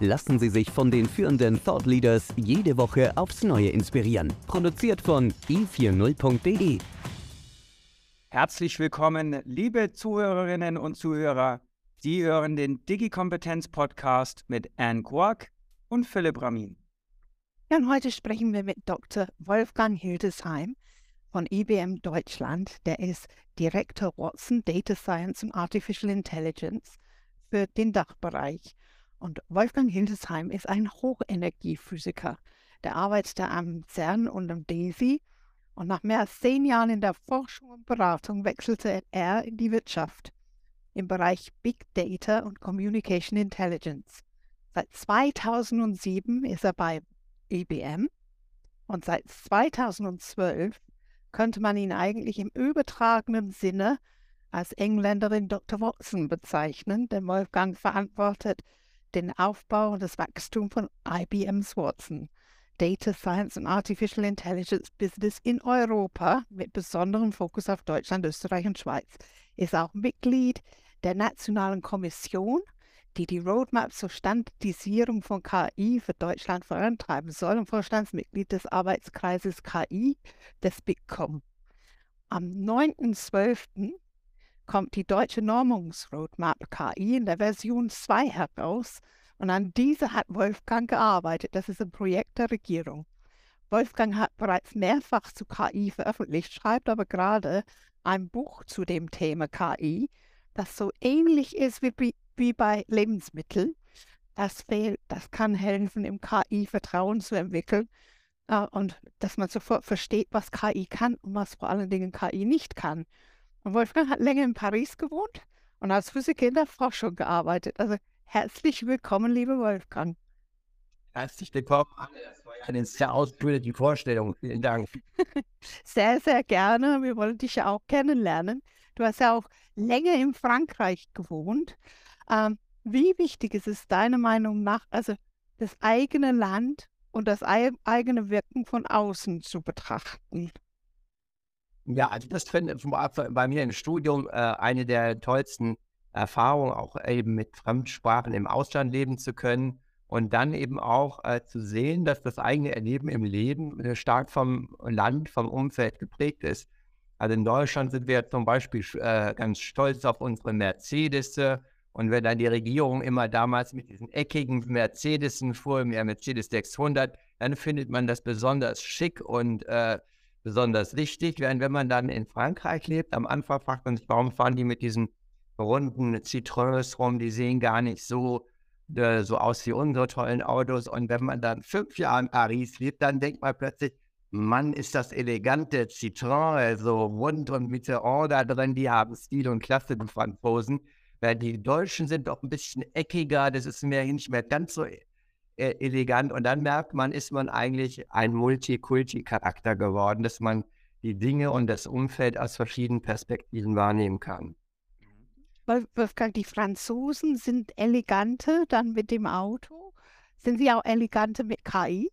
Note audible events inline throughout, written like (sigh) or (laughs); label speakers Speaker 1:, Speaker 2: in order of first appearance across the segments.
Speaker 1: Lassen Sie sich von den führenden Thought Leaders jede Woche aufs Neue inspirieren. Produziert von i40.de.
Speaker 2: Herzlich willkommen, liebe Zuhörerinnen und Zuhörer. Sie hören den Digi-Kompetenz-Podcast mit Anne Quark und Philipp Ramin.
Speaker 3: Ja, und heute sprechen wir mit Dr. Wolfgang Hildesheim von IBM Deutschland. Der ist Direktor Watson Data Science und Artificial Intelligence für den Dachbereich. Und Wolfgang Hildesheim ist ein Hochenergiephysiker. Der arbeitet am CERN und am DESI. Und nach mehr als zehn Jahren in der Forschung und Beratung wechselte er in die Wirtschaft im Bereich Big Data und Communication Intelligence. Seit 2007 ist er bei IBM und seit 2012 könnte man ihn eigentlich im übertragenen Sinne als Engländerin Dr. Watson bezeichnen, denn Wolfgang verantwortet den Aufbau und das Wachstum von IBM's Watson, Data Science und Artificial Intelligence Business in Europa mit besonderem Fokus auf Deutschland, Österreich und Schweiz. Ist auch Mitglied der Nationalen Kommission, die die Roadmap zur Standardisierung von KI für Deutschland vorantreiben soll und Vorstandsmitglied des Arbeitskreises KI des BICOM. Am 9.12 kommt die deutsche Normungsroadmap KI in der Version 2 heraus und an dieser hat Wolfgang gearbeitet. Das ist ein Projekt der Regierung. Wolfgang hat bereits mehrfach zu KI veröffentlicht, schreibt aber gerade ein Buch zu dem Thema KI, das so ähnlich ist wie, wie bei Lebensmitteln. Das, fehlt, das kann helfen, im KI Vertrauen zu entwickeln äh, und dass man sofort versteht, was KI kann und was vor allen Dingen KI nicht kann. Und Wolfgang hat länger in Paris gewohnt und als Physiker in der Forschung gearbeitet. Also herzlich willkommen, lieber Wolfgang.
Speaker 4: Herzlich willkommen, Anne. Das war ja eine sehr ausführliche Vorstellung. Vielen Dank. (laughs)
Speaker 3: sehr, sehr gerne. Wir wollen dich ja auch kennenlernen. Du hast ja auch länger in Frankreich gewohnt. Ähm, wie wichtig ist es deiner Meinung nach, also das eigene Land und das eigene Wirken von außen zu betrachten?
Speaker 4: Ja, also das finde ich bei mir im Studium äh, eine der tollsten Erfahrungen, auch eben mit Fremdsprachen im Ausland leben zu können und dann eben auch äh, zu sehen, dass das eigene Erleben im Leben äh, stark vom Land, vom Umfeld geprägt ist. Also in Deutschland sind wir zum Beispiel äh, ganz stolz auf unsere Mercedes. Und wenn dann die Regierung immer damals mit diesen eckigen Mercedesen fuhr, im Mercedes 600, dann findet man das besonders schick und äh, besonders wichtig. Während wenn man dann in Frankreich lebt, am Anfang fragt man sich, warum fahren die mit diesen runden Citroëns rum, die sehen gar nicht so, äh, so aus wie unsere tollen Autos. Und wenn man dann fünf Jahre in Paris lebt, dann denkt man plötzlich, Mann, ist das elegante Citroën, also rund und mit der Order drin, die haben Stil und Klasse, die Franzosen. Weil die Deutschen sind doch ein bisschen eckiger, das ist mir nicht mehr ganz so äh, elegant. Und dann merkt man, ist man eigentlich ein Multikulti-Charakter geworden, dass man die Dinge und das Umfeld aus verschiedenen Perspektiven wahrnehmen kann.
Speaker 3: Wolfgang, die Franzosen sind eleganter dann mit dem Auto. Sind sie auch eleganter mit KI?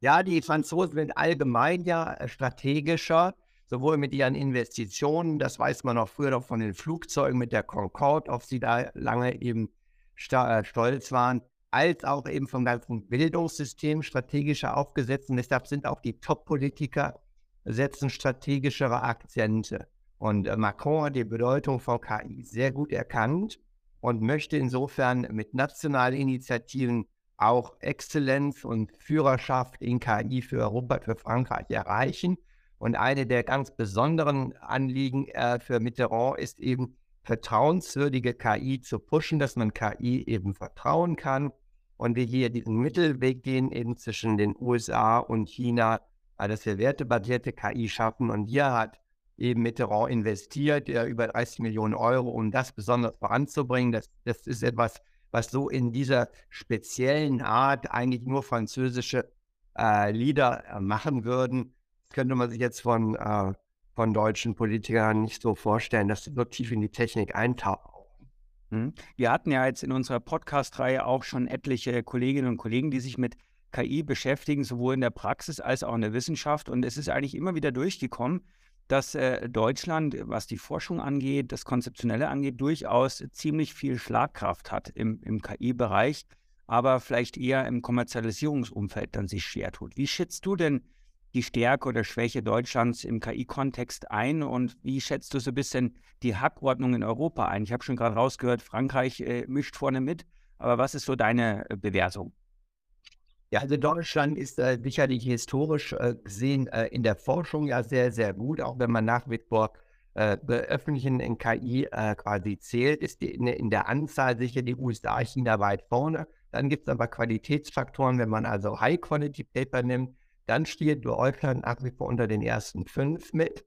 Speaker 4: Ja, die Franzosen sind allgemein ja äh, strategischer, sowohl mit ihren Investitionen, das weiß man auch früher noch von den Flugzeugen mit der Concorde, auf sie da lange eben äh, stolz waren, als auch eben vom ganzen Bildungssystem strategischer aufgesetzt. Und deshalb sind auch die Top-Politiker setzen strategischere Akzente. Und äh, Macron hat die Bedeutung von KI sehr gut erkannt und möchte insofern mit nationalen Initiativen auch Exzellenz und Führerschaft in KI für Europa, für Frankreich erreichen. Und eine der ganz besonderen Anliegen äh, für Mitterrand ist eben, vertrauenswürdige KI zu pushen, dass man KI eben vertrauen kann und wir hier diesen Mittelweg gehen eben zwischen den USA und China, dass wir wertebasierte KI schaffen. Und hier hat eben Mitterrand investiert, ja, über 30 Millionen Euro, um das besonders voranzubringen. Das, das ist etwas, was so in dieser speziellen Art eigentlich nur französische äh, Lieder äh, machen würden. Das könnte man sich jetzt von, äh, von deutschen Politikern nicht so vorstellen, dass sie so tief in die Technik eintauchen.
Speaker 2: Hm. Wir hatten ja jetzt in unserer Podcast-Reihe auch schon etliche Kolleginnen und Kollegen, die sich mit KI beschäftigen, sowohl in der Praxis als auch in der Wissenschaft. Und es ist eigentlich immer wieder durchgekommen, dass äh, Deutschland, was die Forschung angeht, das Konzeptionelle angeht, durchaus ziemlich viel Schlagkraft hat im, im KI-Bereich, aber vielleicht eher im Kommerzialisierungsumfeld dann sich schwer tut. Wie schätzt du denn die Stärke oder Schwäche Deutschlands im KI-Kontext ein und wie schätzt du so ein bisschen die Hackordnung in Europa ein? Ich habe schon gerade rausgehört, Frankreich äh, mischt vorne mit, aber was ist so deine äh, Bewertung?
Speaker 4: Ja, also Deutschland ist äh, sicherlich historisch äh, gesehen äh, in der Forschung ja sehr, sehr gut, auch wenn man nach vor äh, öffentlichen in KI äh, quasi zählt, ist die in, in, der Anzahl sicher die USA, China weit vorne. Dann gibt es aber Qualitätsfaktoren, wenn man also High-Quality-Paper nimmt, dann steht Deutschland nach wie vor unter den ersten fünf mit.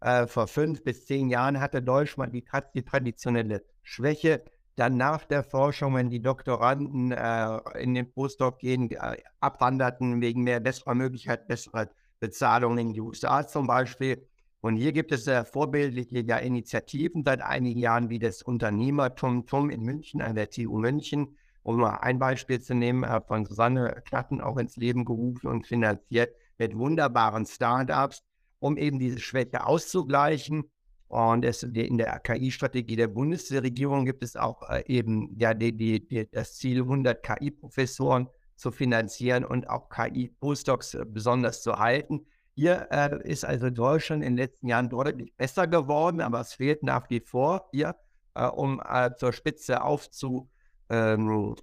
Speaker 4: Äh, vor fünf bis zehn Jahren hatte Deutschland die, die traditionelle Schwäche dann nach der Forschung, wenn die Doktoranden äh, in den Postdoc gehen, äh, abwanderten wegen mehr besserer Möglichkeit, besserer Bezahlung in die USA zum Beispiel. Und hier gibt es äh, vorbildliche ja, Initiativen seit einigen Jahren wie das Unternehmertum in München an der TU München, um mal ein Beispiel zu nehmen, äh, von Susanne Klatten auch ins Leben gerufen und finanziert mit wunderbaren Startups, um eben diese Schwäche auszugleichen und es, in der KI-Strategie der Bundesregierung gibt es auch äh, eben ja, die, die, das Ziel, 100 KI-Professoren zu finanzieren und auch KI-Postdocs äh, besonders zu halten. Hier äh, ist also Deutschland in den letzten Jahren deutlich besser geworden, aber es fehlt nach wie vor hier, äh, um äh, zur Spitze aufzuschließen, ähm,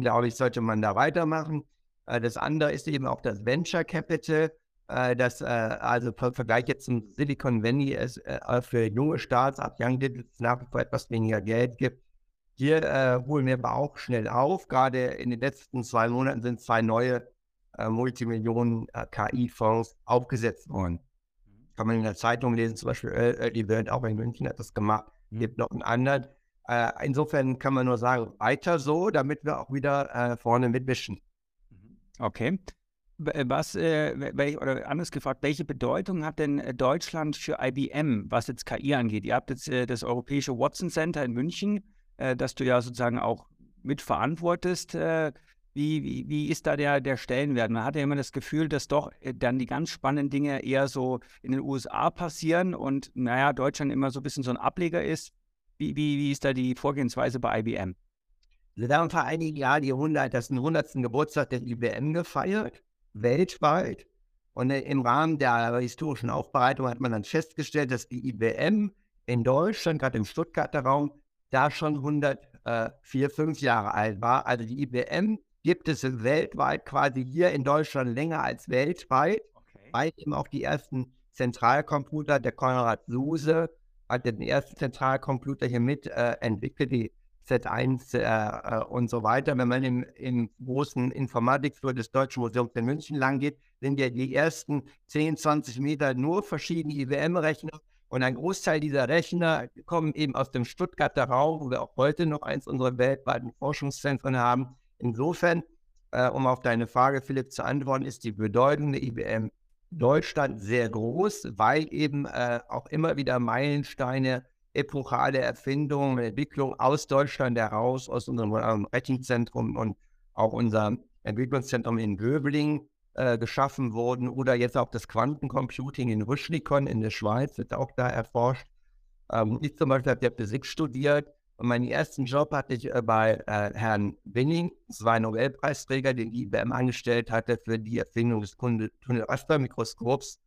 Speaker 4: glaube ich, sollte man da weitermachen. Äh, das andere ist eben auch das Venture Capital äh, dass äh, also im Vergleich jetzt zum Silicon Valley es äh, für junge Startups, Young Digits nach wie vor etwas weniger Geld gibt. Hier äh, holen wir aber auch schnell auf. Gerade in den letzten zwei Monaten sind zwei neue äh, Multimillionen äh, KI-Fonds aufgesetzt worden. Mhm. Kann man in der Zeitung lesen, zum Beispiel äh, die Welt auch in München hat das gemacht. Mhm. Gibt noch einen anderen. Insofern kann man nur sagen, weiter so, damit wir auch wieder vorne mitmischen.
Speaker 2: Mhm. Okay. Äh, was, äh, oder anders gefragt, welche Bedeutung hat denn äh, Deutschland für IBM, was jetzt KI angeht? Ihr habt jetzt äh, das Europäische Watson Center in München, äh, das du ja sozusagen auch mitverantwortest. Äh, wie, wie, wie ist da der, der Stellenwert? Man hat ja immer das Gefühl, dass doch dann die ganz spannenden Dinge eher so in den USA passieren und naja, Deutschland immer so ein bisschen so ein Ableger ist. Wie, wie, wie ist da die Vorgehensweise bei IBM?
Speaker 4: Wir haben vor einigen Jahren die 100, das 100. Geburtstag der IBM gefeiert weltweit. Und äh, im Rahmen der historischen Aufbereitung hat man dann festgestellt, dass die IBM in Deutschland, gerade im Stuttgarter Raum, da schon 104, 5 Jahre alt war. Also die IBM gibt es weltweit quasi hier in Deutschland länger als weltweit, okay. weil eben auch die ersten Zentralcomputer, der Konrad Suse den ersten Zentralcomputer hier mit äh, entwickelt, die Z1 äh, äh, und so weiter. Wenn man im, im großen Informatikflur des Deutschen Museums in München lang geht, sind ja die ersten 10, 20 Meter nur verschiedene IBM-Rechner. Und ein Großteil dieser Rechner kommen eben aus dem Stuttgarter Raum, wo wir auch heute noch eins unserer weltweiten Forschungszentren haben. Insofern, äh, um auf deine Frage, Philipp, zu antworten, ist die Bedeutung der IBM Deutschland sehr groß, weil eben äh, auch immer wieder Meilensteine epochale Erfindung, Entwicklung aus Deutschland heraus, aus unserem Rechenzentrum und auch unserem Entwicklungszentrum in Göbling äh, geschaffen wurden oder jetzt auch das Quantencomputing in Rüschlikon in der Schweiz wird auch da erforscht. Ähm, ich zum Beispiel habe ja Physik studiert und meinen ersten Job hatte ich äh, bei äh, Herrn Winning, ein Nobelpreisträger, den die IBM angestellt hatte für die Erfindung des Tunnelrastermikroskops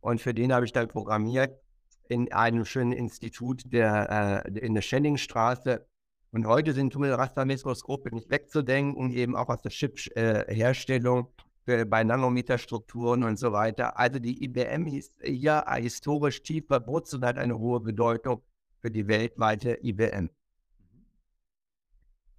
Speaker 4: und für den habe ich dann programmiert in einem schönen Institut der, äh, in der Schenningstraße. Und heute sind Tummelrastermikroskope nicht wegzudenken, eben auch aus der Chip-Herstellung äh, bei Nanometerstrukturen und so weiter. Also die IBM ist hier historisch tief verwurzelt und hat eine hohe Bedeutung für die weltweite IBM.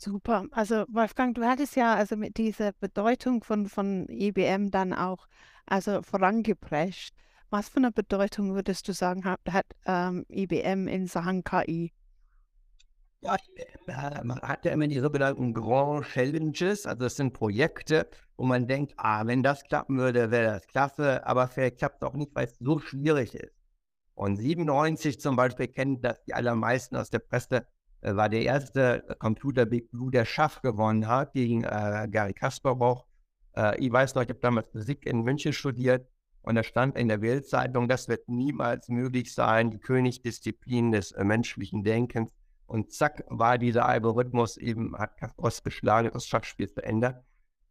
Speaker 3: Super. Also Wolfgang, du hattest ja also mit dieser Bedeutung von, von IBM dann auch also vorangeprescht. Was für eine Bedeutung würdest du sagen, hat, hat ähm, IBM in Sachen KI?
Speaker 4: Ja, IBM äh, man hat ja immer die sogenannten Grand Challenges, also das sind Projekte, wo man denkt, ah, wenn das klappen würde, wäre das klasse, aber vielleicht klappt es auch nicht, weil es so schwierig ist. Und 97 zum Beispiel kennen das die allermeisten aus der Presse, äh, war der erste Computer Big Blue, der Schach gewonnen hat gegen äh, Gary Kasparov. Äh, ich weiß noch, ich habe damals Physik in München studiert und da stand in der Bildzeitung, das wird niemals möglich sein, die Königsdisziplin des äh, menschlichen Denkens. Und zack, war dieser Algorithmus eben, hat Kasparov geschlagen, das Schachspiel verändert.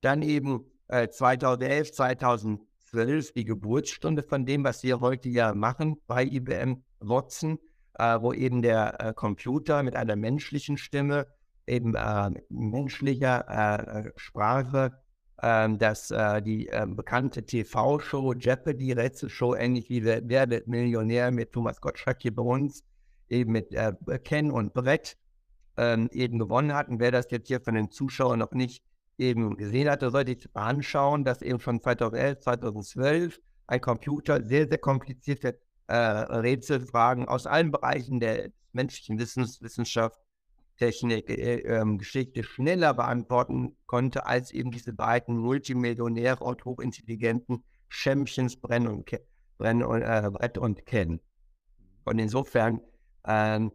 Speaker 4: Dann eben äh, 2011, 2012 die Geburtsstunde von dem, was wir heute ja machen bei IBM Watson, äh, wo eben der äh, Computer mit einer menschlichen Stimme, eben äh, menschlicher äh, Sprache ähm, dass äh, die äh, bekannte TV-Show Jeopardy, Rätselshow, ähnlich wie Wer, Wer wird Millionär mit Thomas Gottschalk hier bei uns, eben mit äh, Ken und Brett ähm, eben gewonnen hat. Und wer das jetzt hier von den Zuschauern noch nicht eben gesehen hatte, sollte sich anschauen, dass eben schon 2011, 2012 ein Computer sehr, sehr komplizierte äh, Rätselfragen aus allen Bereichen der menschlichen Wissens, Wissenschaft Technik, äh, ähm, Geschichte schneller beantworten konnte, als eben diese beiden Multimillionäre und hochintelligenten Schämmchens Brenn und, Ke Brenn und, äh, Brett und Ken. Und insofern, ähm,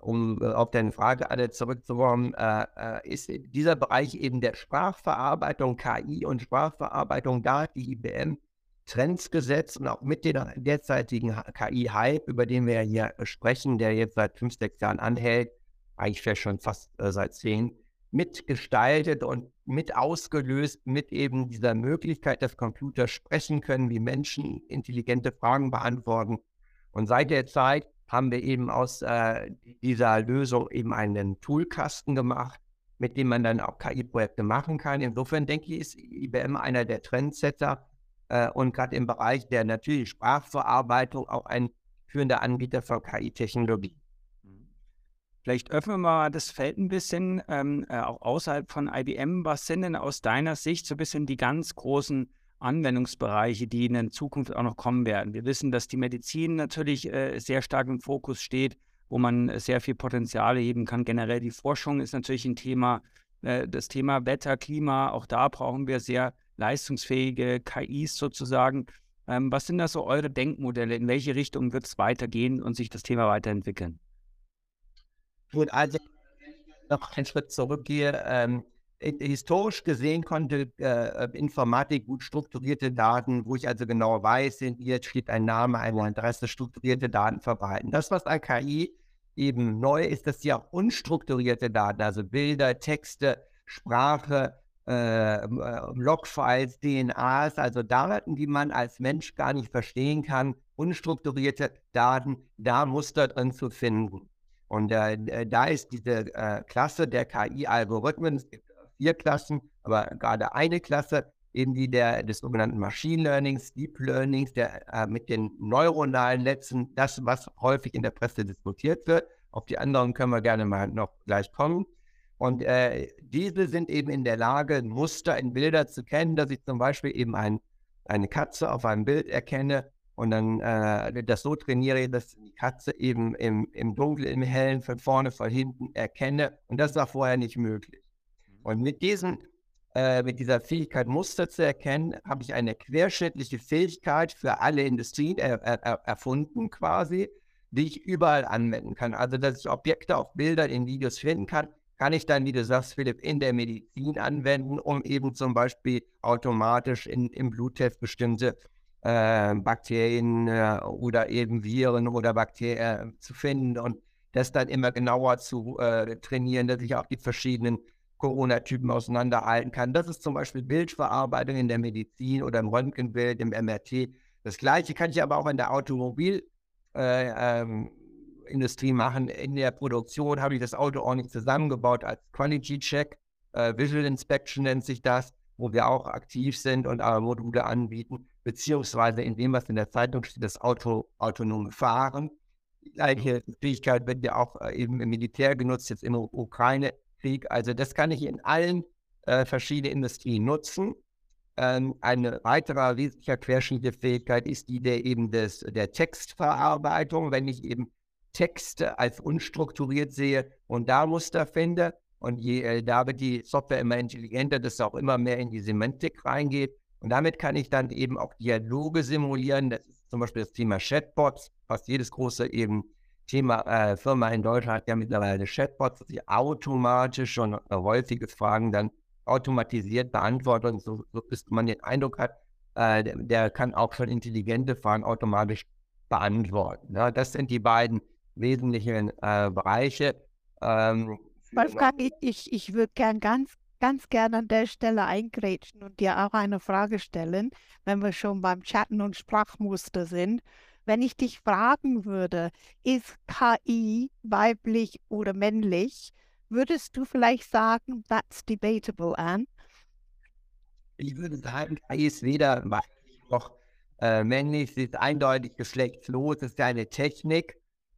Speaker 4: um äh, auf deine Frage alle zurückzukommen, äh, äh, ist dieser Bereich eben der Sprachverarbeitung, KI und Sprachverarbeitung, da hat die IBM Trends gesetzt und auch mit dem derzeitigen KI-Hype, über den wir ja hier sprechen, der jetzt seit fünf, sechs Jahren anhält, eigentlich vielleicht schon fast äh, seit zehn, mitgestaltet und mit ausgelöst mit eben dieser Möglichkeit, dass Computer sprechen können, wie Menschen intelligente Fragen beantworten. Und seit der Zeit haben wir eben aus äh, dieser Lösung eben einen Toolkasten gemacht, mit dem man dann auch KI-Projekte machen kann. Insofern denke ich, ist IBM einer der Trendsetter äh, und gerade im Bereich der natürlichen Sprachverarbeitung auch ein führender Anbieter von KI-Technologie.
Speaker 2: Vielleicht öffnen wir mal das Feld ein bisschen, ähm, äh, auch außerhalb von IBM. Was sind denn aus deiner Sicht so ein bisschen die ganz großen Anwendungsbereiche, die in der Zukunft auch noch kommen werden? Wir wissen, dass die Medizin natürlich äh, sehr stark im Fokus steht, wo man sehr viel Potenzial heben kann. Generell die Forschung ist natürlich ein Thema. Äh, das Thema Wetter, Klima, auch da brauchen wir sehr leistungsfähige KIs sozusagen. Ähm, was sind da so eure Denkmodelle? In welche Richtung wird es weitergehen und sich das Thema weiterentwickeln?
Speaker 4: Gut, also noch einen Schritt zurückgehe. Ähm, historisch gesehen konnte äh, Informatik gut strukturierte Daten, wo ich also genau weiß, in ihr steht ein Name, eine Adresse, strukturierte Daten verwalten. Das, was an KI eben neu ist, dass sie auch unstrukturierte Daten, also Bilder, Texte, Sprache, äh, äh Logfiles, DNAs, also Daten, die man als Mensch gar nicht verstehen kann, unstrukturierte Daten, da Muster drin zu finden. Und äh, äh, da ist diese äh, Klasse der KI-Algorithmen, es gibt vier Klassen, aber gerade eine Klasse, eben die der, des sogenannten Machine Learnings, Deep Learnings, der äh, mit den neuronalen Netzen, das, was häufig in der Presse diskutiert wird. Auf die anderen können wir gerne mal noch gleich kommen. Und äh, diese sind eben in der Lage, Muster in Bilder zu kennen, dass ich zum Beispiel eben ein, eine Katze auf einem Bild erkenne und dann äh, das so trainiere, dass die Katze eben im, im Dunkeln, im Hellen, von vorne, von hinten erkenne. Und das war vorher nicht möglich. Mhm. Und mit, diesen, äh, mit dieser Fähigkeit, Muster zu erkennen, habe ich eine querschnittliche Fähigkeit für alle Industrien er, er, erfunden, quasi, die ich überall anwenden kann. Also, dass ich Objekte auf Bildern, in Videos finden kann, kann ich dann, wie du sagst, Philipp, in der Medizin anwenden, um eben zum Beispiel automatisch in, im Bluttest bestimmte äh, Bakterien äh, oder eben Viren oder Bakterien äh, zu finden und das dann immer genauer zu äh, trainieren, dass ich auch die verschiedenen Corona-Typen auseinanderhalten kann. Das ist zum Beispiel Bildverarbeitung in der Medizin oder im Röntgenbild, im MRT. Das gleiche kann ich aber auch in der Automobilindustrie äh, ähm, machen. In der Produktion habe ich das Auto ordentlich zusammengebaut als Quality Check. Äh, Visual Inspection nennt sich das, wo wir auch aktiv sind und Module anbieten beziehungsweise in dem, was in der Zeitung steht, das Auto, autonome Fahren. Die gleiche Fähigkeit wird ja auch äh, eben im Militär genutzt, jetzt im Ukraine-Krieg. Also das kann ich in allen äh, verschiedenen Industrien nutzen. Ähm, eine weitere wesentliche querschnittliche Fähigkeit ist die der eben des, der Textverarbeitung. Wenn ich eben Texte als unstrukturiert sehe und da Muster finde. Und je, äh, da wird die Software immer intelligenter, dass es auch immer mehr in die Semantik reingeht. Und damit kann ich dann eben auch Dialoge simulieren. Das ist zum Beispiel das Thema Chatbots. Fast jedes große eben Thema äh, Firma in Deutschland hat ja mittlerweile Chatbots, die automatisch und äh, häufige Fragen dann automatisiert beantworten, so, so bis man den Eindruck hat, äh, der, der, kann auch schon intelligente Fragen automatisch beantworten. Ja, das sind die beiden wesentlichen äh, Bereiche.
Speaker 3: Ähm, Wolfgang, ich, ich, ich würde gern ganz, ganz gerne an der Stelle eingrätschen und dir auch eine Frage stellen, wenn wir schon beim Chatten und Sprachmuster sind. Wenn ich dich fragen würde, ist KI weiblich oder männlich, würdest du vielleicht sagen, that's debatable, Anne?
Speaker 4: Ich würde sagen, KI ist weder weiblich noch äh, männlich, sie ist eindeutig geschlechtslos, es ist eine Technik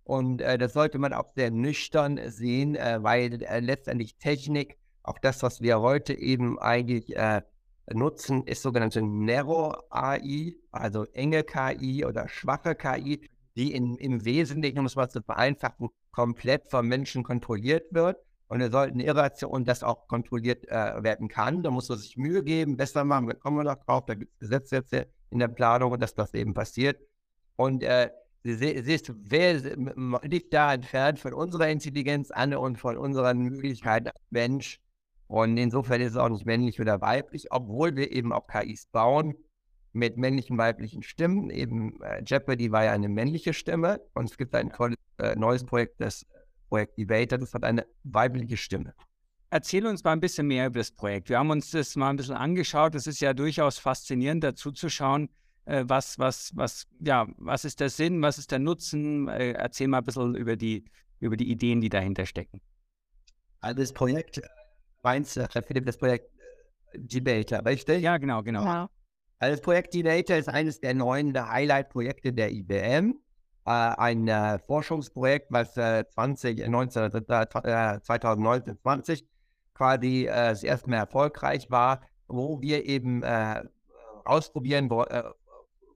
Speaker 4: und äh, das sollte man auch sehr nüchtern sehen, äh, weil äh, letztendlich Technik, auch das, was wir heute eben eigentlich äh, nutzen, ist sogenannte Narrow AI, also enge KI oder schwache KI, die in, im Wesentlichen, um es mal zu vereinfachen, komplett vom Menschen kontrolliert wird. Und wir sollten Irration, das auch kontrolliert äh, werden kann. Da muss man sich Mühe geben, besser machen, da kommen wir noch drauf, da gibt es Gesetze jetzt in der Planung, dass das eben passiert. Und äh, sie, sie ist nicht da entfernt von unserer Intelligenz an und von unseren Möglichkeiten als Mensch. Und insofern ist es auch nicht männlich oder weiblich, obwohl wir eben auch KIs bauen mit männlichen, weiblichen Stimmen. Eben äh, Jeopardy war ja eine männliche Stimme und es gibt ein tolles äh, neues Projekt, das Projekt Debater, das hat eine weibliche Stimme.
Speaker 2: Erzähl uns mal ein bisschen mehr über das Projekt. Wir haben uns das mal ein bisschen angeschaut. Es ist ja durchaus faszinierend, dazu zu schauen, äh, was, was, was, ja, was ist der Sinn, was ist der Nutzen? Äh, erzähl mal ein bisschen über die, über die Ideen, die dahinter stecken.
Speaker 4: Also das Projekt meinst du, Philipp, das Projekt äh, Debater, richtig?
Speaker 2: Ja, genau, genau. Ja.
Speaker 4: Also das Projekt Debater ist eines der neuen Highlight-Projekte der IBM. Äh, ein äh, Forschungsprojekt, was äh, 20, 19, 2019, 20 quasi äh, das erste Mal erfolgreich war, wo wir eben äh, ausprobieren wo,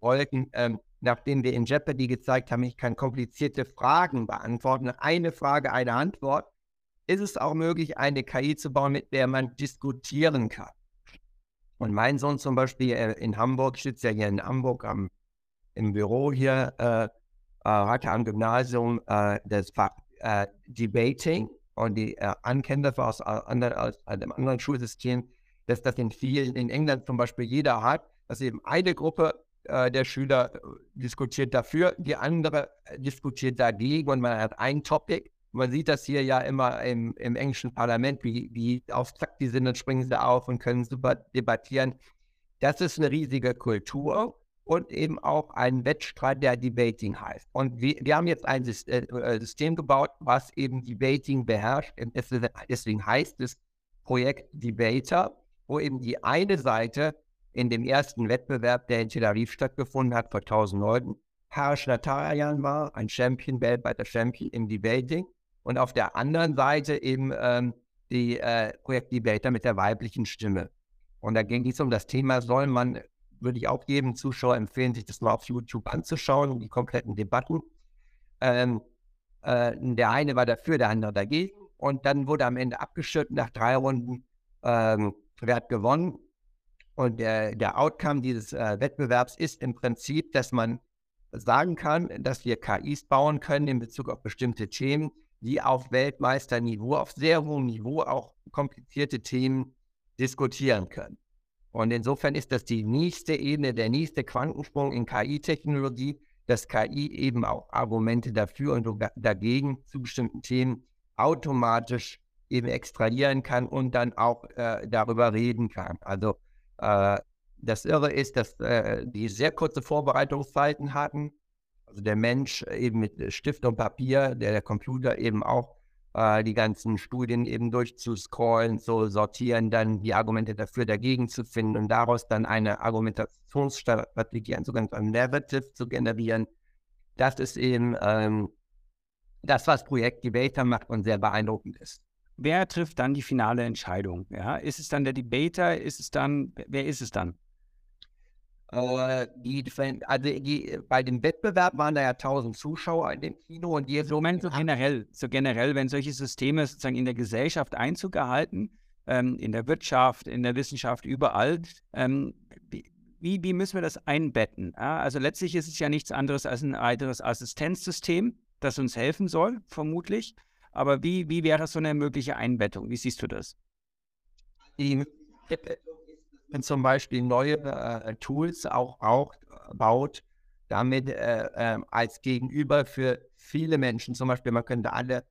Speaker 4: wollten, ähm, nachdem wir in Jeopardy gezeigt haben, ich kann komplizierte Fragen beantworten. Eine Frage, eine Antwort ist es auch möglich, eine KI zu bauen, mit der man diskutieren kann. Und mein Sohn zum Beispiel äh, in Hamburg, sitzt ja hier in Hamburg am, im Büro hier, äh, äh, hatte am Gymnasium äh, das Fach äh, Debating und die äh, Ankenntnisse aus, anderen, aus einem anderen Schulsystem, dass das in vielen, in England zum Beispiel jeder hat, dass eben eine Gruppe der Schüler diskutiert dafür, die andere diskutiert dagegen und man hat ein Topic man sieht das hier ja immer im, im englischen Parlament, wie, wie auf Zack die sind, dann springen sie auf und können super debattieren. Das ist eine riesige Kultur und eben auch ein Wettstreit, der Debating heißt. Und wir, wir haben jetzt ein äh, äh, System gebaut, was eben Debating beherrscht. Deswegen heißt es Projekt Debater, wo eben die eine Seite in dem ersten Wettbewerb, der in Tel Aviv stattgefunden hat, vor 1000 Leuten, Harish Natarajan war, ein Champion, weltweiter Champion im Debating und auf der anderen Seite eben ähm, die äh, Projektdebater mit der weiblichen Stimme. Und da ging es um das Thema, soll man, würde ich auch jedem Zuschauer empfehlen, sich das mal auf YouTube anzuschauen, die kompletten Debatten. Ähm, äh, der eine war dafür, der andere dagegen. Und dann wurde am Ende abgeschüttet nach drei Runden, ähm, wer hat gewonnen. Und der, der Outcome dieses äh, Wettbewerbs ist im Prinzip, dass man sagen kann, dass wir KIs bauen können in Bezug auf bestimmte Themen, die auf Weltmeisterniveau, auf sehr hohem Niveau auch komplizierte Themen diskutieren können. Und insofern ist das die nächste Ebene, der nächste Quantensprung in KI-Technologie, dass KI eben auch Argumente dafür und dagegen zu bestimmten Themen automatisch eben extrahieren kann und dann auch äh, darüber reden kann. Also das Irre ist, dass äh, die sehr kurze Vorbereitungszeiten hatten also der Mensch eben mit äh, Stift und Papier, der, der Computer eben auch äh, die ganzen Studien eben durchzuscrollen, zu sortieren, dann die Argumente dafür, dagegen zu finden und daraus dann eine Argumentationsstrategie, ein sogenanntes Narrative zu generieren. Das ist eben ähm, das, was Projekt Debater macht und sehr beeindruckend ist.
Speaker 2: Wer trifft dann die finale Entscheidung? Ja? Ist es dann der Debater? Ist es dann, wer ist es dann?
Speaker 4: Äh, die, also die, bei dem Wettbewerb waren da ja 1000 Zuschauer in dem Kino und
Speaker 2: die so, Moment, so generell, so generell, wenn solche Systeme sozusagen in der Gesellschaft Einzug erhalten, ähm, in der Wirtschaft, in der Wissenschaft, überall, ähm, wie, wie müssen wir das einbetten? Ja, also letztlich ist es ja nichts anderes als ein weiteres Assistenzsystem, das uns helfen soll, vermutlich. Aber wie, wie wäre so eine mögliche Einbettung? Wie siehst du das?
Speaker 4: Die wenn zum Beispiel neue äh, Tools auch, auch baut, damit äh, äh, als Gegenüber für viele Menschen, zum Beispiel, man könnte alle,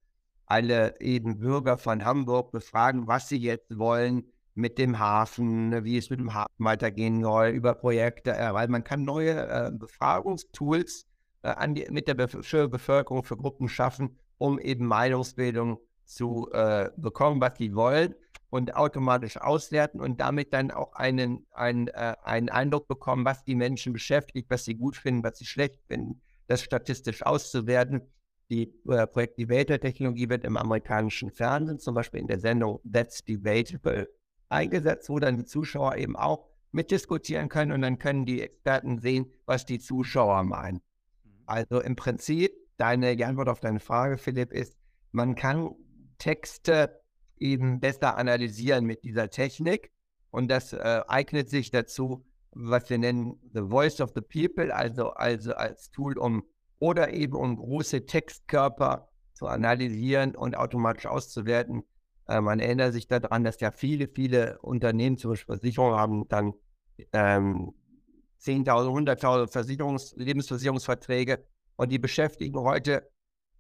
Speaker 4: alle eben Bürger von Hamburg befragen, was sie jetzt wollen mit dem Hafen, wie es mit dem Hafen weitergehen soll, über Projekte, äh, weil man kann neue äh, Befragungstools äh, die, mit der Bevölkerung, für Gruppen schaffen, um eben Meinungsbildung zu bekommen, was sie wollen und automatisch auswerten und damit dann auch einen, einen, äh, einen Eindruck bekommen, was die Menschen beschäftigt, was sie gut finden, was sie schlecht finden, das statistisch auszuwerten. Die äh, Projekt Debater-Technologie wird im amerikanischen Fernsehen, zum Beispiel in der Sendung That's Debatable, eingesetzt, wo dann die Zuschauer eben auch mitdiskutieren können und dann können die Experten sehen, was die Zuschauer meinen. Mhm. Also im Prinzip, deine die Antwort auf deine Frage, Philipp, ist, man kann Texte eben besser analysieren mit dieser Technik. Und das äh, eignet sich dazu, was wir nennen The Voice of the People, also, also als Tool, um oder eben um große Textkörper zu analysieren und automatisch auszuwerten. Äh, man erinnert sich daran, dass ja viele, viele Unternehmen, zum Beispiel Versicherungen, haben dann ähm, 10.000, 100.000 Versicherungs-, Lebensversicherungsverträge und die beschäftigen heute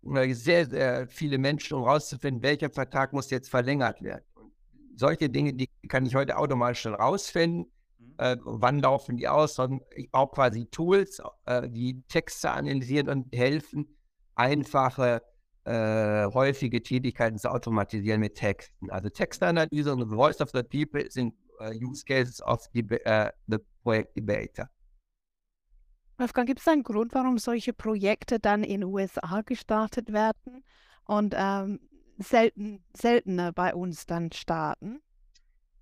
Speaker 4: sehr, sehr viele Menschen, um herauszufinden, welcher Vertrag muss jetzt verlängert werden. Und solche Dinge, die kann ich heute automatisch dann rausfinden. Mhm. Äh, wann laufen die aus? Und ich brauche quasi Tools, äh, die Texte analysieren und helfen, einfache, äh, häufige Tätigkeiten zu automatisieren mit Texten. Also Textanalyse und Voice of the People sind äh, Use Cases of the, uh, the Project Debater.
Speaker 3: Wolfgang, gibt es einen Grund, warum solche Projekte dann in den USA gestartet werden und ähm, selten, seltener bei uns dann starten?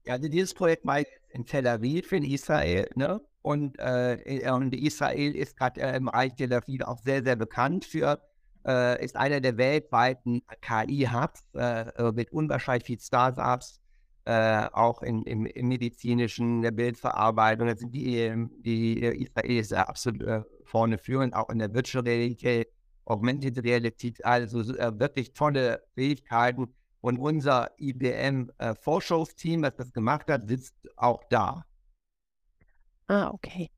Speaker 4: Ja, also dieses Projekt war in Tel Aviv in Israel, ne? Und, äh, und Israel ist gerade äh, im Bereich Tel Aviv auch sehr, sehr bekannt für, äh, ist einer der weltweiten KI-Hubs äh, mit unwahrscheinlich vielen Startups, äh, auch in, im, im, medizinischen, der Bildverarbeitung. Da sind die, ähm, die Israelis absolut äh, vorne führend, auch in der Virtual Reality, Augmented Reality, also äh, wirklich tolle Fähigkeiten. Und unser IBM-Forschungsteam, äh, was das gemacht hat, sitzt auch da.
Speaker 3: Ah, okay.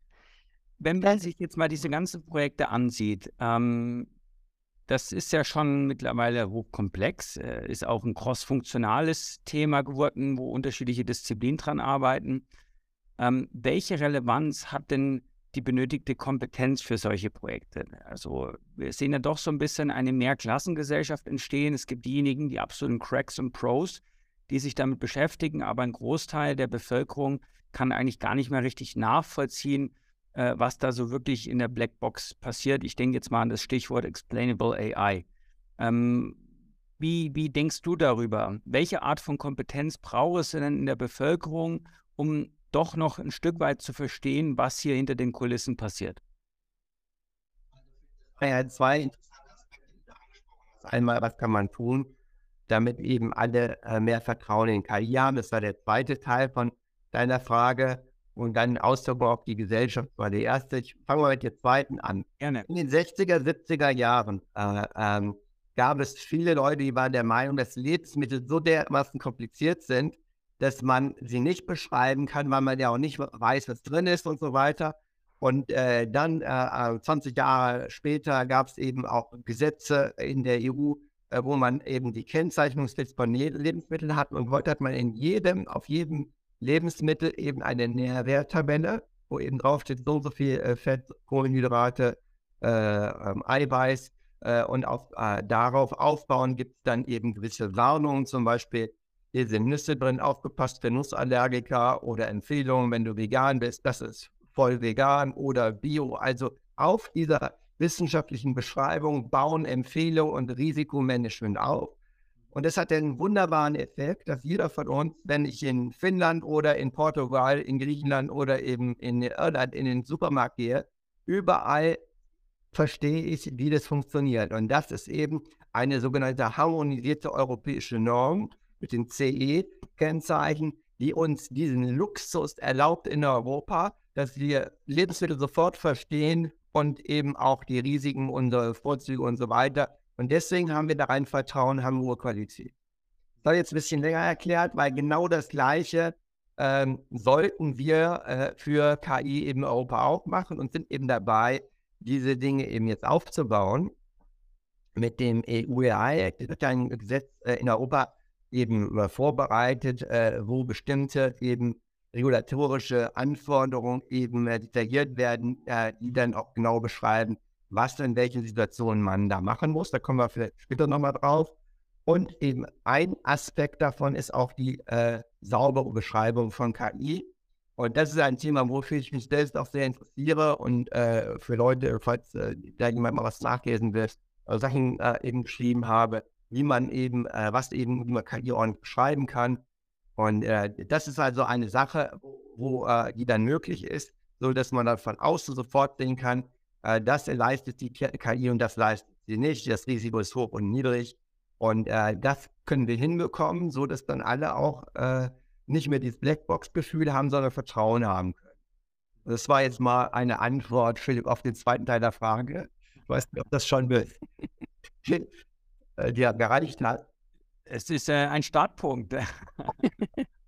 Speaker 2: Wenn man sich jetzt mal diese ganzen Projekte ansieht, ähm, das ist ja schon mittlerweile hochkomplex, äh, ist auch ein crossfunktionales Thema geworden, wo unterschiedliche Disziplinen dran arbeiten. Ähm, welche Relevanz hat denn die benötigte Kompetenz für solche Projekte? Also wir sehen ja doch so ein bisschen eine Mehrklassengesellschaft entstehen. Es gibt diejenigen, die absoluten Cracks und Pros, die sich damit beschäftigen, aber ein Großteil der Bevölkerung kann eigentlich gar nicht mehr richtig nachvollziehen, äh, was da so wirklich in der Blackbox passiert. Ich denke jetzt mal an das Stichwort Explainable AI. Ähm, wie, wie denkst du darüber? Welche Art von Kompetenz braucht es denn in der Bevölkerung, um doch noch ein Stück weit zu verstehen, was hier hinter den Kulissen passiert?
Speaker 4: Ja, zwei Einmal, was kann man tun, damit eben alle äh, mehr Vertrauen in KI haben? Das war der zweite Teil von deiner Frage und dann Auswirkungen auf die Gesellschaft war der erste. Ich fange mal mit der zweiten an. Gerne. In den 60er, 70er Jahren äh, ähm, gab es viele Leute, die waren der Meinung, dass Lebensmittel so dermaßen kompliziert sind, dass man sie nicht beschreiben kann, weil man ja auch nicht weiß, was drin ist und so weiter. Und äh, dann, äh, 20 äh, Jahre später, gab es eben auch Gesetze in der EU, äh, wo man eben die Kennzeichnungspflicht von Lebensmitteln hat. Und heute hat man in jedem, auf jedem Lebensmittel eben eine Nährwerttabelle, wo eben draufsteht, so und so viel äh, Fett, Kohlenhydrate, äh, ähm, Eiweiß. Äh, und auf, äh, darauf aufbauen gibt es dann eben gewisse Warnungen, zum Beispiel, hier sind Nüsse drin, aufgepasst für Nussallergiker oder Empfehlungen, wenn du vegan bist, das ist voll vegan oder bio. Also auf dieser wissenschaftlichen Beschreibung bauen Empfehlungen und Risikomanagement auf. Und das hat den wunderbaren Effekt, dass jeder von uns, wenn ich in Finnland oder in Portugal, in Griechenland oder eben in Irland in den Supermarkt gehe, überall verstehe ich, wie das funktioniert. Und das ist eben eine sogenannte harmonisierte europäische Norm mit den CE-Kennzeichen, die uns diesen Luxus erlaubt in Europa, dass wir Lebensmittel sofort verstehen und eben auch die Risiken, unsere Vorzüge und so weiter. Und deswegen haben wir da rein Vertrauen, haben hohe Qualität. Das habe ich jetzt ein bisschen länger erklärt, weil genau das Gleiche ähm, sollten wir äh, für KI eben Europa auch machen und sind eben dabei, diese Dinge eben jetzt aufzubauen. Mit dem EU-AI wird ein Gesetz äh, in Europa eben äh, vorbereitet, äh, wo bestimmte eben regulatorische Anforderungen eben äh, detailliert werden, äh, die dann auch genau beschreiben, was in welchen Situationen man da machen muss. Da kommen wir vielleicht später nochmal drauf. Und eben ein Aspekt davon ist auch die äh, saubere Beschreibung von KI. Und das ist ein Thema, wofür ich mich selbst auch sehr interessiere und äh, für Leute, falls äh, da jemand mal was nachlesen will, äh, Sachen äh, eben geschrieben habe, wie man eben, äh, was eben, wie man KI ordentlich beschreiben kann. Und das ist also eine Sache, wo die dann möglich ist, so dass man dann von außen sofort sehen kann, das leistet die KI und das leistet sie nicht. Das Risiko ist hoch und niedrig. Und das können wir hinbekommen, so dass dann alle auch nicht mehr dieses Blackbox-Gefühl haben, sondern Vertrauen haben können. Das war jetzt mal eine Antwort, Philipp, auf den zweiten Teil der Frage. Ich weiß nicht, ob das schon (laughs) dir äh, gereicht hat.
Speaker 2: Es ist äh, ein Startpunkt. (laughs)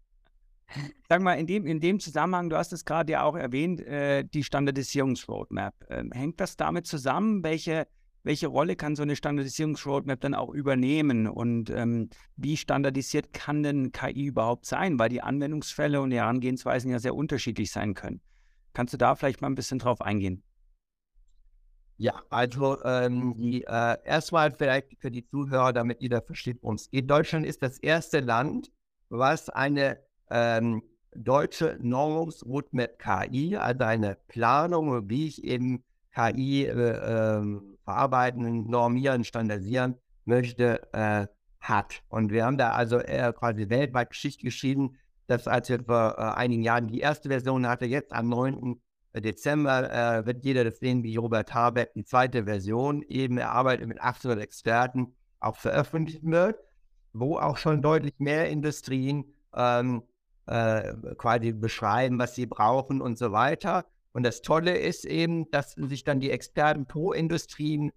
Speaker 2: Sag mal, in dem, in dem Zusammenhang, du hast es gerade ja auch erwähnt, äh, die Standardisierungsroadmap. Ähm, hängt das damit zusammen, welche welche Rolle kann so eine Standardisierungsroadmap dann auch übernehmen und ähm, wie standardisiert kann denn KI überhaupt sein, weil die Anwendungsfälle und die Herangehensweisen ja sehr unterschiedlich sein können. Kannst du da vielleicht mal ein bisschen drauf eingehen?
Speaker 4: Ja, also ähm, die, äh, erstmal vielleicht für die Zuhörer, damit jeder versteht, worum es geht. Deutschland ist das erste Land, was eine ähm, deutsche Normungsroadmap KI, also eine Planung, wie ich eben KI äh, ähm, verarbeiten, normieren, standardisieren möchte, äh, hat. Und wir haben da also äh, quasi weltweit Geschichte geschrieben, dass als wir vor äh, einigen Jahren die erste Version hatte, jetzt am 9. Dezember äh, wird jeder das sehen, wie Robert Habeck die zweite Version eben erarbeitet mit 800 Experten auch veröffentlicht wird, wo auch schon deutlich mehr Industrien ähm, äh, quasi beschreiben, was sie brauchen und so weiter. Und das Tolle ist eben, dass sich dann die Experten pro Industrien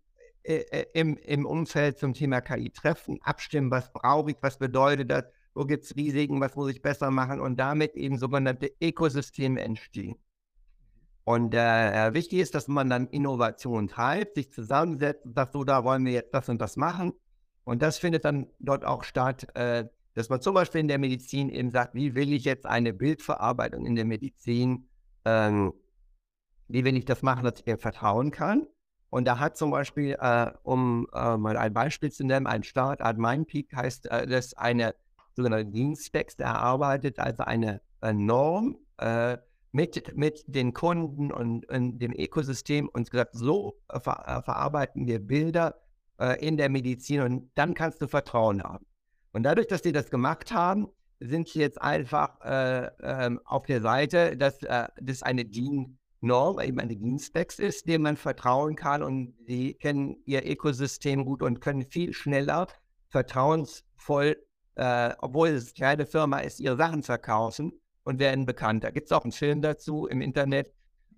Speaker 4: äh, äh, im, im Umfeld zum Thema KI treffen, abstimmen, was brauche ich, was bedeutet das, wo gibt es Risiken, was muss ich besser machen und damit eben sogenannte Ökosysteme entstehen. Und äh, wichtig ist, dass man dann Innovation treibt, sich zusammensetzt und sagt, so, da wollen wir jetzt das und das machen. Und das findet dann dort auch statt, äh, dass man zum Beispiel in der Medizin eben sagt, wie will ich jetzt eine Bildverarbeitung in der Medizin ähm, wie will ich das machen, dass ich mir vertrauen kann. Und da hat zum Beispiel, äh, um äh, mal ein Beispiel zu nennen, ein Start Art Mindpeak heißt äh, das eine sogenannte Diensttext erarbeitet, also eine, eine Norm äh, mit, mit den Kunden und, und, dem Ökosystem und gesagt, so ver äh, verarbeiten wir Bilder äh, in der Medizin und dann kannst du Vertrauen haben. Und dadurch, dass die das gemacht haben, sind sie jetzt einfach ähm, auf der Seite, dass das eine DIN Norm, eben eine Diensttext ist, dem man vertrauen kann und sie kennen ihr Ökosystem gut und können viel schneller vertrauensvoll, äh, obwohl es eine kleine Firma ist, ihre Sachen verkaufen und werden bekannter. Gibt es auch einen Film dazu im Internet.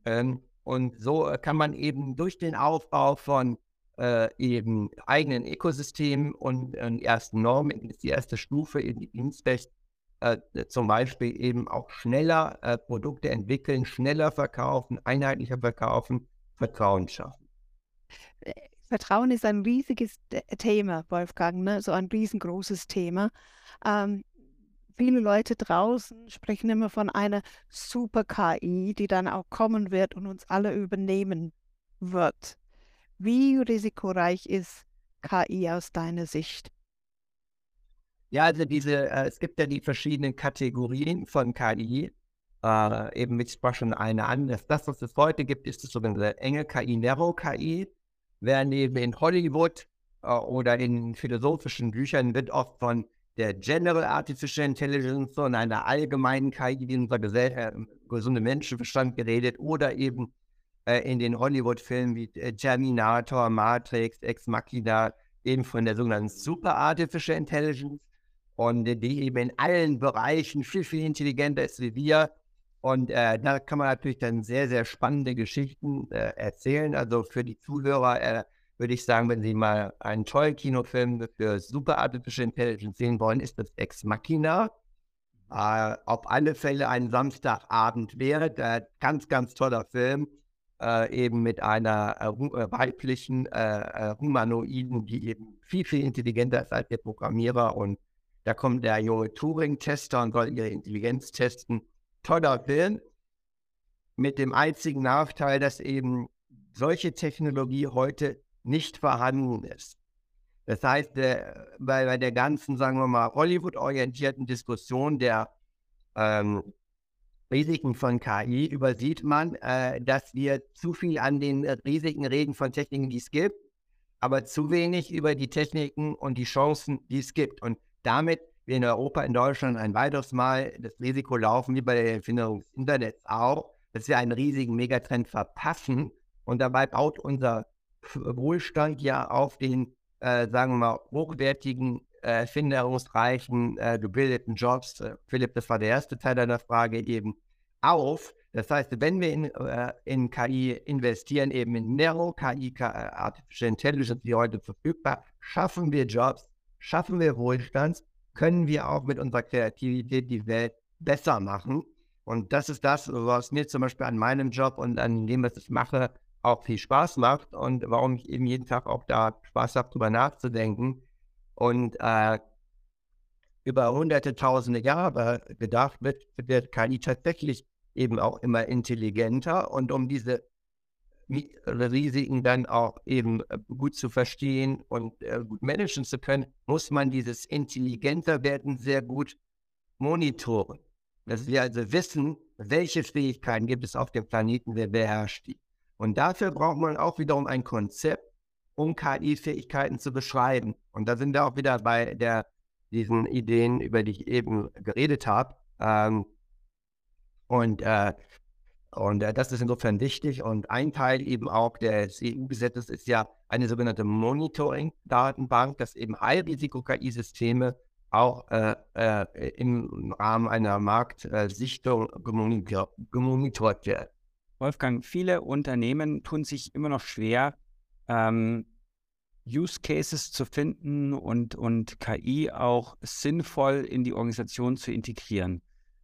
Speaker 4: Ähm, und so äh, kann man eben durch den Aufbau von äh, eben eigenen Ökosystemen und äh, ersten Normen, ist die erste Stufe in die Diensttext, äh, zum Beispiel eben auch schneller äh, Produkte entwickeln, schneller verkaufen, einheitlicher verkaufen, Vertrauen schaffen.
Speaker 3: Äh, Vertrauen ist ein riesiges Thema, Wolfgang, ne? so ein riesengroßes Thema. Ähm, viele Leute draußen sprechen immer von einer Super-KI, die dann auch kommen wird und uns alle übernehmen wird. Wie risikoreich ist KI aus deiner Sicht?
Speaker 4: Ja, also diese, äh, es gibt ja die verschiedenen Kategorien von KI. Äh, eben mit sprach schon eine an. Das, was es heute gibt, ist das sogenannte enge KI, Narrow KI. Während eben in Hollywood äh, oder in philosophischen Büchern wird oft von der General Artificial Intelligence und einer allgemeinen KI, die unser gesunde Menschenverstand geredet oder eben äh, in den Hollywood-Filmen wie äh, Terminator, Matrix, Ex Machina, eben von der sogenannten Super Artificial Intelligence und die eben in allen Bereichen viel, viel intelligenter ist wie wir. Und äh, da kann man natürlich dann sehr, sehr spannende Geschichten äh, erzählen. Also für die Zuhörer äh, würde ich sagen, wenn Sie mal einen tollen Kinofilm für Super Artificial Intelligence sehen wollen, ist das Ex Machina. Äh, auf alle Fälle ein Samstagabend wäre. Ganz, ganz toller Film. Äh, eben mit einer äh, äh weiblichen äh, Humanoiden, die eben viel, viel intelligenter ist als der Programmierer und da kommt der junge Turing-Tester und soll ihre Intelligenz testen. Toller Film. Mit dem einzigen Nachteil, dass eben solche Technologie heute nicht vorhanden ist. Das heißt, der, bei, bei der ganzen, sagen wir mal, Hollywood-orientierten Diskussion der ähm, Risiken von KI übersieht man, äh, dass wir zu viel an den Risiken reden von Techniken, die es gibt, aber zu wenig über die Techniken und die Chancen, die es gibt. Und damit wir in Europa, in Deutschland ein weiteres Mal das Risiko laufen, wie bei der Erfindung des Internets auch, dass wir einen riesigen Megatrend verpassen. Und dabei baut unser Wohlstand ja auf den, äh, sagen wir mal, hochwertigen, äh, erfindungsreichen, äh, gebildeten Jobs. Äh, Philipp, das war der erste Teil deiner Frage eben auf. Das heißt, wenn wir in, äh, in KI investieren, eben in Nero, KI, äh, Artificial Intelligence, die heute verfügbar, schaffen wir Jobs, schaffen wir Wohlstand, können wir auch mit unserer Kreativität die Welt besser machen. Und das ist das, was mir zum Beispiel an meinem Job und an dem, was ich mache, auch viel Spaß macht und warum ich eben jeden Tag auch da Spaß habe, darüber nachzudenken. Und äh, über hunderte, tausende Jahre gedacht wird, wird KI tatsächlich eben auch immer intelligenter. Und um diese Risiken dann auch eben äh, gut zu verstehen und äh, gut managen zu können, muss man dieses intelligenter werden sehr gut monitoren. Dass wir also wissen, welche Fähigkeiten gibt es auf dem Planeten, wer beherrscht die. Und dafür braucht man auch wiederum ein Konzept, um KI-Fähigkeiten zu beschreiben. Und da sind wir auch wieder bei der, diesen Ideen, über die ich eben geredet habe. Ähm, und äh, und äh, das ist insofern wichtig. Und ein Teil eben auch des EU-Gesetzes ist ja eine sogenannte Monitoring-Datenbank, dass eben High-Risiko-KI-Systeme auch äh, äh, im Rahmen einer Marktsichtung gemonitort werden.
Speaker 2: Wolfgang, viele Unternehmen tun sich immer noch schwer, ähm, Use Cases zu finden und, und KI auch sinnvoll in die Organisation zu integrieren.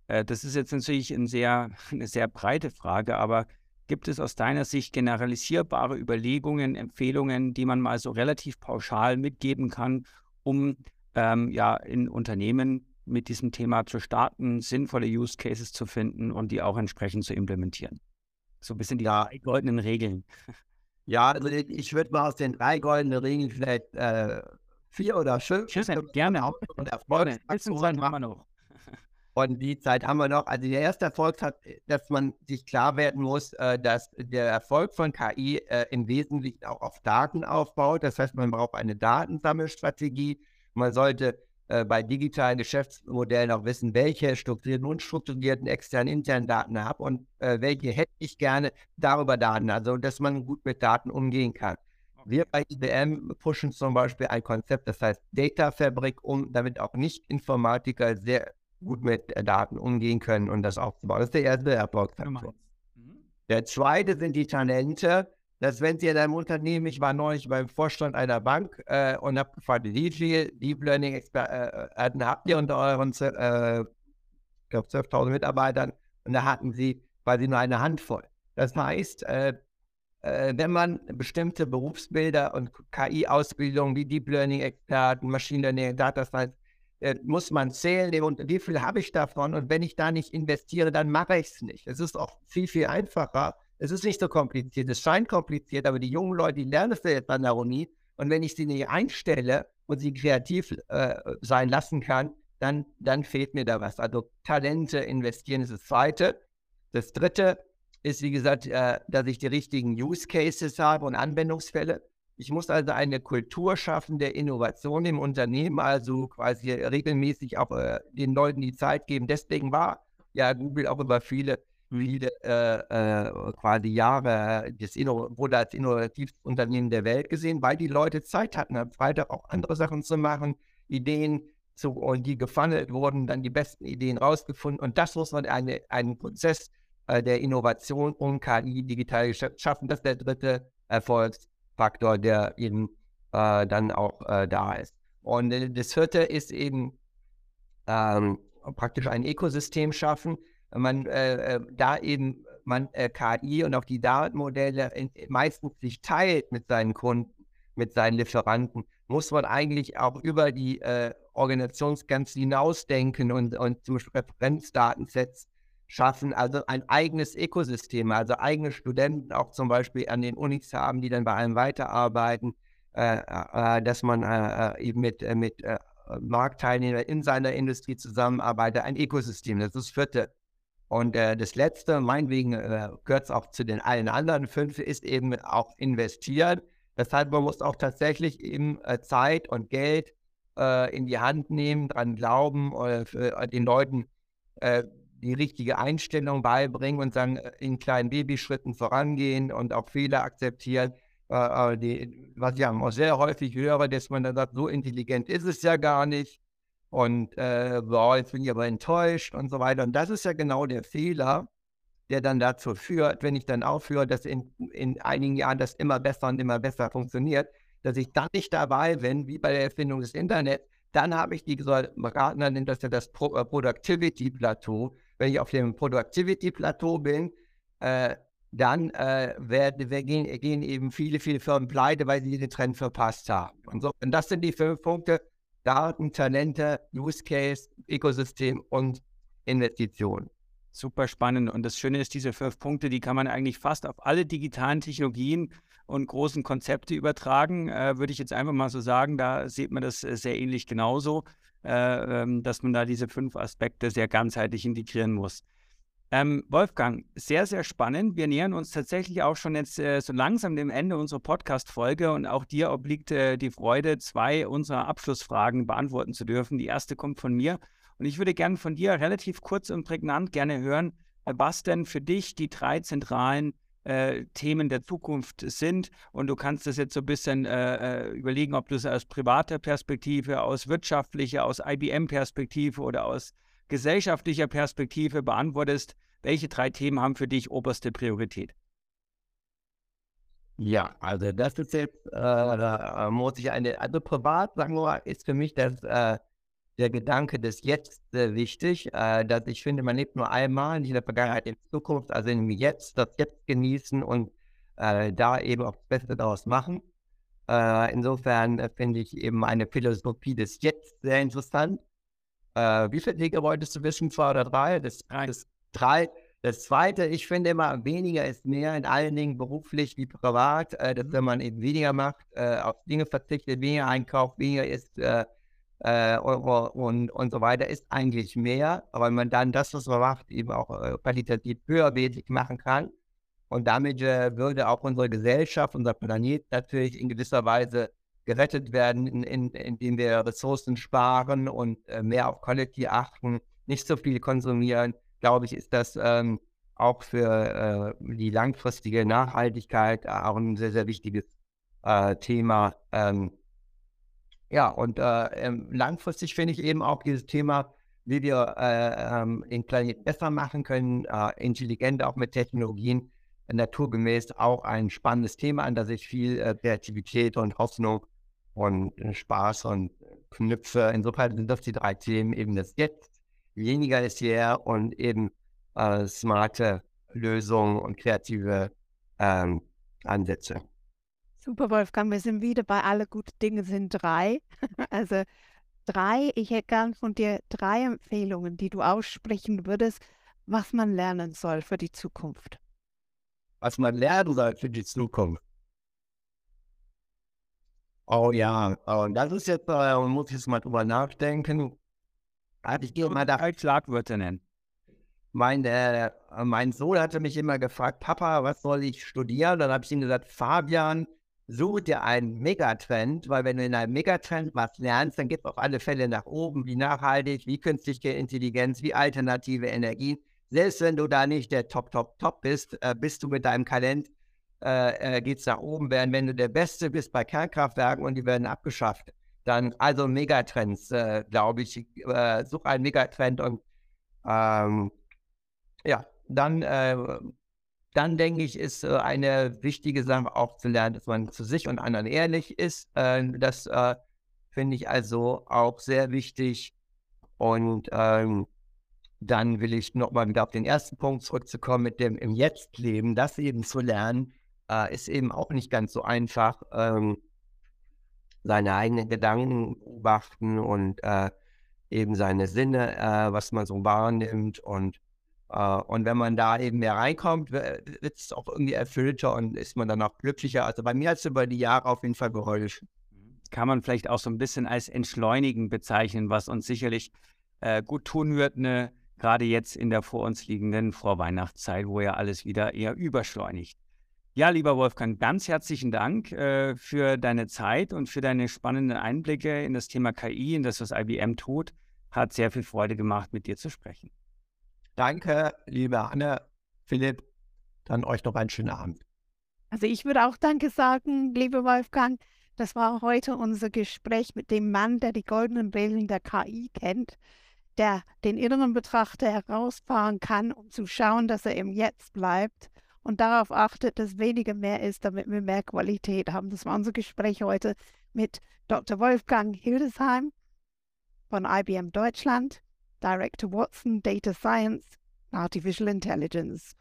Speaker 2: Äh, das ist jetzt natürlich ein sehr, (laughs) eine sehr breite Frage, aber gibt es aus deiner Sicht generalisierbare Überlegungen, Empfehlungen, die man mal so relativ pauschal mitgeben kann, um ähm, ja in Unternehmen mit diesem Thema zu starten, sinnvolle Use Cases zu finden und die auch entsprechend zu implementieren? So ein bisschen die ja. goldenen Regeln. (laughs)
Speaker 4: Ja, also ich würde mal aus den drei goldenen Regeln vielleicht äh, vier oder fünf.
Speaker 2: Schön, gerne.
Speaker 4: Und Erfolgsfaktoren haben wir noch. Und die Zeit haben wir noch. Also der erste Erfolg hat, dass man sich klar werden muss, äh, dass der Erfolg von KI äh, im Wesentlichen auch auf Daten aufbaut. Das heißt, man braucht eine Datensammelstrategie. Man sollte äh, bei digitalen Geschäftsmodellen auch wissen, welche strukturierten, unstrukturierten, externen, internen Daten habe und äh, welche hätte ich gerne darüber Daten. Also, dass man gut mit Daten umgehen kann. Wir bei IBM pushen zum Beispiel ein Konzept, das heißt Data Fabric, um damit auch Nicht-Informatiker sehr gut mit äh, Daten umgehen können und das aufzubauen. Das ist der erste Erfolgsfaktor. Mhm. Der zweite sind die Talente dass wenn Sie in einem Unternehmen, ich war neulich beim Vorstand einer Bank äh, und habe gefragt, wie viele Deep Learning Experten äh, habt ihr unter euren, äh, ich glaube, 12.000 Mitarbeitern? Und da hatten sie quasi nur eine Handvoll. Das heißt, äh, äh wenn man bestimmte Berufsbilder und KI-Ausbildung wie Deep Learning Experten, Machine Learning, Data Science, äh, muss man zählen, wie viel habe ich davon? Und wenn ich da nicht investiere, dann mache ich es nicht. Es ist auch viel, viel einfacher, es ist nicht so kompliziert. Es scheint kompliziert, aber die jungen Leute, die lernen es jetzt an der Uni. Und wenn ich sie nicht einstelle und sie kreativ äh, sein lassen kann, dann, dann fehlt mir da was. Also Talente investieren ist das Zweite. Das Dritte ist, wie gesagt, äh, dass ich die richtigen Use Cases habe und Anwendungsfälle. Ich muss also eine Kultur schaffen der Innovation im Unternehmen, also quasi regelmäßig auch äh, den Leuten die Zeit geben. Deswegen war ja Google auch über viele, viele äh, äh, quasi Jahre das wurde als innovativstes Unternehmen der Welt gesehen, weil die Leute Zeit hatten, am Freitag auch andere Sachen zu machen, Ideen zu, und die gefunnelt wurden, dann die besten Ideen rausgefunden. Und das muss man eine, einen Prozess äh, der Innovation und KI digital schaffen. Das ist der dritte Erfolgsfaktor, der eben äh, dann auch äh, da ist. Und äh, das vierte ist eben ähm, praktisch ein Ökosystem schaffen. Man äh, äh, da eben man KI und auch die Datenmodelle meistens sich teilt mit seinen Kunden, mit seinen Lieferanten, muss man eigentlich auch über die Organisationsgrenzen hinausdenken und, und zum Beispiel Referenzdatensets schaffen, also ein eigenes Ökosystem, also eigene Studenten auch zum Beispiel an den Unis haben, die dann bei einem weiterarbeiten, äh, äh, dass man äh, äh eben mit, äh, mit äh, Marktteilnehmern in seiner Industrie zusammenarbeitet, ein Ökosystem, das ist das vierte. Und das letzte, meinetwegen gehört es auch zu den allen anderen fünf, ist eben auch investieren. Das heißt, man muss auch tatsächlich eben Zeit und Geld in die Hand nehmen, dran glauben, den Leuten die richtige Einstellung beibringen und dann äh, in kleinen Babyschritten vorangehen und auch Fehler akzeptieren. Äh, äh, die, was ich auch sehr häufig höre, dass man dann sagt, so intelligent ist es ja gar nicht. Und äh, boah, jetzt bin ich aber enttäuscht und so weiter. Und das ist ja genau der Fehler, der dann dazu führt, wenn ich dann aufhöre, dass in, in einigen Jahren das immer besser und immer besser funktioniert, dass ich dann nicht dabei bin, wie bei der Erfindung des Internets, dann habe ich die, Ratner nennt das ja das Pro Productivity-Plateau, wenn ich auf dem Productivity-Plateau bin, äh, dann äh, werden, gehen, gehen, eben viele, viele Firmen pleite, weil sie den Trend verpasst haben. Und, so, und das sind die fünf Punkte: Daten, Talente, Use Case, Ökosystem und Investitionen.
Speaker 2: Super spannend. Und das Schöne ist, diese fünf Punkte, die kann man eigentlich fast auf alle digitalen Technologien und großen Konzepte übertragen. Äh, würde ich jetzt einfach mal so sagen, da sieht man das äh, sehr ähnlich genauso. Äh, ähm, dass man da diese fünf Aspekte sehr ganzheitlich integrieren muss. Ähm, Wolfgang, sehr, sehr spannend. Wir nähern uns tatsächlich auch schon jetzt äh, so langsam dem Ende unserer Podcast-Folge und auch dir obliegt äh, die Freude, zwei unserer Abschlussfragen beantworten zu dürfen. Die erste kommt von mir und ich würde gerne von dir relativ kurz und prägnant gerne hören, äh, was denn für dich die drei zentralen äh, Themen der Zukunft sind. Und du kannst das jetzt so ein bisschen äh, äh überlegen, ob du es aus privater Perspektive, aus wirtschaftlicher, aus IBM-Perspektive oder aus gesellschaftlicher Perspektive beantwortest. Welche drei Themen haben für dich oberste Priorität?
Speaker 4: Ja, also das ist jetzt, äh, da muss ich eine, also privat sagen wir mal, ist für mich das äh, der Gedanke des Jetzt sehr wichtig, äh, dass ich finde, man lebt nur einmal, nicht in der Vergangenheit, in Zukunft, also im Jetzt, das Jetzt genießen und äh, da eben auch das Beste daraus machen. Äh, insofern äh, finde ich eben eine Philosophie des Jetzt sehr interessant. Äh, wie viele Dinge wolltest du wissen, zwei oder drei? Das, das, drei. Das zweite, ich finde immer, weniger ist mehr, in allen Dingen beruflich wie privat, äh, dass wenn man eben weniger macht, auf Dinge verzichtet, weniger einkauft, weniger ist, äh, Euro und, und so weiter ist eigentlich mehr, weil man dann das, was man macht, eben auch äh, qualitativ höherwertig machen kann. Und damit äh, würde auch unsere Gesellschaft, unser Planet natürlich in gewisser Weise gerettet werden, in, in, indem wir Ressourcen sparen und äh, mehr auf Quality achten, nicht so viel konsumieren. Glaube ich, ist das ähm, auch für äh, die langfristige Nachhaltigkeit auch ein sehr, sehr wichtiges äh, Thema. Ähm, ja, und äh, ähm, langfristig finde ich eben auch dieses Thema, wie wir äh, ähm, den Planeten besser machen können, äh, intelligent auch mit Technologien, naturgemäß auch ein spannendes Thema, an das ich viel äh, Kreativität und Hoffnung und äh, Spaß und knüpfe. Insofern sind das die drei Themen, eben das Jetzt, weniger ist hier und eben äh, smarte Lösungen und kreative ähm, Ansätze.
Speaker 3: Super, Wolfgang. Wir sind wieder bei alle gute Dinge sind drei. (laughs) also drei, ich hätte gern von dir drei Empfehlungen, die du aussprechen würdest, was man lernen soll für die Zukunft.
Speaker 4: Was man lernen soll für die Zukunft. Oh ja, oh, das ist jetzt, äh, muss ich jetzt mal drüber nachdenken.
Speaker 2: Also ich gehe mal da. Als Schlagwörter nennen.
Speaker 4: Mein, äh, mein Sohn hatte mich immer gefragt, Papa, was soll ich studieren? Dann habe ich ihm gesagt, Fabian, such dir einen Megatrend, weil wenn du in einem Megatrend was lernst, dann geht es auf alle Fälle nach oben, wie nachhaltig, wie künstliche Intelligenz, wie alternative Energien. Selbst wenn du da nicht der Top, Top, Top bist, äh, bist du mit deinem Talent, äh, äh, geht es nach oben. Während wenn du der Beste bist bei Kernkraftwerken und die werden abgeschafft, dann also Megatrends, äh, glaube ich, äh, such einen Megatrend und ähm, ja, dann äh, dann denke ich, ist äh, eine wichtige Sache auch zu lernen, dass man zu sich und anderen ehrlich ist. Äh, das äh, finde ich also auch sehr wichtig. Und ähm, dann will ich nochmal wieder auf den ersten Punkt zurückzukommen mit dem im Jetzt leben. Das eben zu lernen, äh, ist eben auch nicht ganz so einfach. Ähm, seine eigenen Gedanken beobachten und äh, eben seine Sinne, äh, was man so wahrnimmt und Uh, und wenn man da eben mehr reinkommt, wird es auch irgendwie erfüllter und ist man dann auch glücklicher. Also bei mir hat es über die Jahre auf jeden Fall geholfen.
Speaker 2: Kann man vielleicht auch so ein bisschen als Entschleunigen bezeichnen, was uns sicherlich äh, gut tun wird, ne, gerade jetzt in der vor uns liegenden Vorweihnachtszeit, wo ja alles wieder eher überschleunigt. Ja, lieber Wolfgang, ganz herzlichen Dank äh, für deine Zeit und für deine spannenden Einblicke in das Thema KI, in das, was IBM tut. Hat sehr viel Freude gemacht, mit dir zu sprechen.
Speaker 4: Danke, liebe Anne, Philipp. Dann euch noch einen schönen Abend.
Speaker 3: Also ich würde auch Danke sagen, liebe Wolfgang. Das war heute unser Gespräch mit dem Mann, der die goldenen Regeln der KI kennt, der den inneren Betrachter herausfahren kann, um zu schauen, dass er im Jetzt bleibt und darauf achtet, dass weniger mehr ist, damit wir mehr Qualität haben. Das war unser Gespräch heute mit Dr. Wolfgang Hildesheim von IBM Deutschland. Director Watson, Data Science, Artificial Intelligence.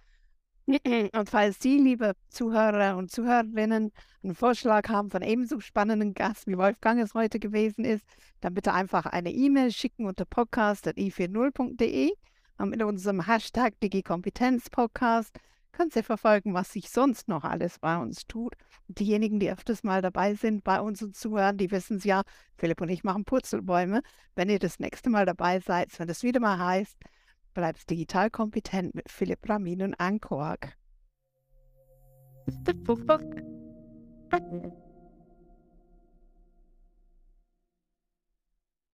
Speaker 3: (clears throat) Und falls Sie, liebe Zuhörer und Zuhörerinnen, einen Vorschlag haben von ebenso spannenden Gast wie Wolfgang es heute gewesen ist, dann bitte einfach eine E-Mail schicken unter podcast.i40.de mit unserem Hashtag DigiKompetenzPodcast kannst du verfolgen, was sich sonst noch alles bei uns tut. Diejenigen, die öfters mal dabei sind bei uns und zuhören, die wissen es ja, Philipp und ich machen Purzelbäume. Wenn ihr das nächste Mal dabei seid, wenn das wieder mal heißt, bleibst digital kompetent mit Philipp Ramin und Ankork.